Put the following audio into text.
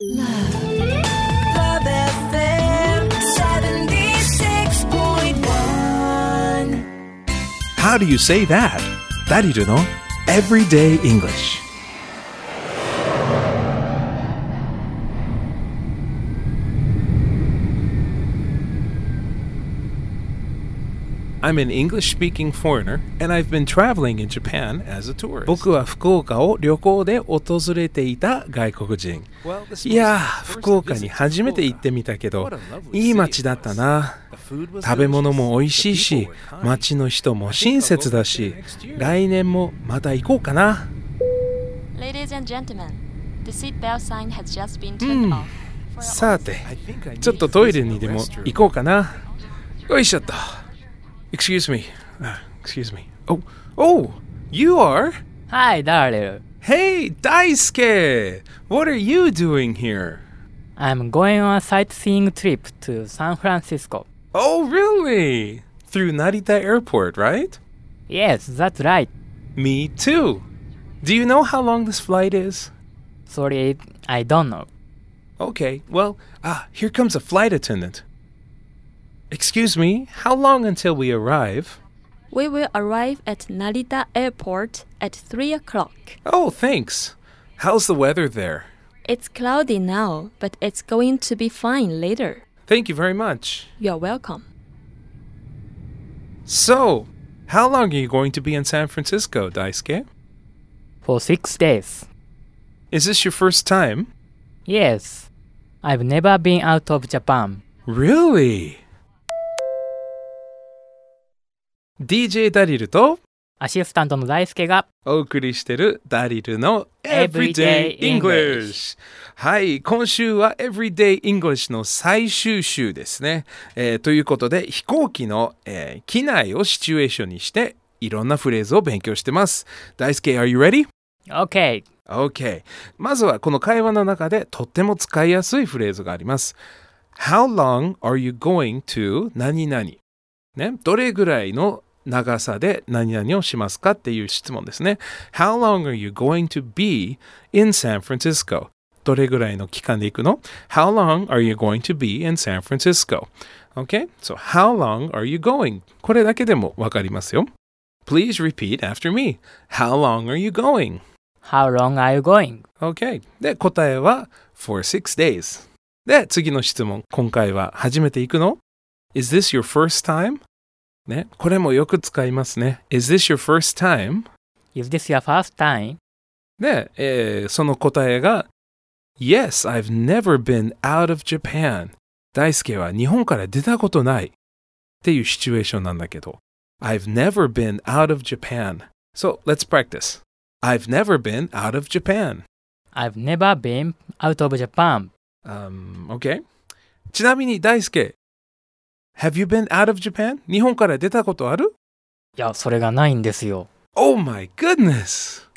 Love. Love FM 76.1. How do you say that? That you know, Everyday English. I'm an English speaking foreigner and I've been traveling in Japan as a tourist. 僕は福岡を旅行で訪れていた外国人。いやー、福岡に初めて行ってみたけど、いい街だったな。食べ物も美味しいし、街の人も親切だし、来年もまた行こうかな。Ladies and gentlemen, the seatbelt sign has just been turned off. さて、ちょっとトイレにでも行こうかな。よいしょっと。Excuse me. Uh, excuse me. Oh, oh, you are? Hi, Daryl. Hey, Daisuke! What are you doing here? I'm going on a sightseeing trip to San Francisco. Oh, really? Through Narita Airport, right? Yes, that's right. Me too. Do you know how long this flight is? Sorry, I don't know. Okay, well, ah, here comes a flight attendant. Excuse me, how long until we arrive? We will arrive at Narita Airport at 3 o'clock. Oh, thanks. How's the weather there? It's cloudy now, but it's going to be fine later. Thank you very much. You're welcome. So, how long are you going to be in San Francisco, Daisuke? For six days. Is this your first time? Yes. I've never been out of Japan. Really? DJ ダリルとアシスタントの大輔がお送りしてるダリルの Everyday English はい今週は Everyday English の最終週ですね、えーということで飛行機の、えー機内をシチュエーションにしていろんなフレーズを勉強してます。大輔 Are you ready? OK! OK まずはこの会話の中でとっても使いやすいフレーズがあります。How long are you going to 何々？ね、どれぐらいの長さで何々をしますかっていう質問ですね。How long are you going to be in San Francisco? どれぐらいの期間で行くの ?How long are you going to be in San Francisco? Okay? So, how long are you going? これだけでもわかりますよ。Please repeat after me. How long are you going? How long are you going? Okay. で、答えは for six days. で、次の質問。今回は初めて行くの ?Is this your first time? ね、これもよく使いますね。Is this your first time? Is this your first time? で、えーその答えが Yes, I've never been out of Japan. 大輔は日本から出たことないっていうシチュエーションなんだけど I've never been out of Japan. So, let's practice. I've never been out of Japan. I've never been out of Japan. Um, okay. ちなみに大輔 Have you been out of Japan? 日本から出たことあるいや、それがないんですよ。Oh my goodness!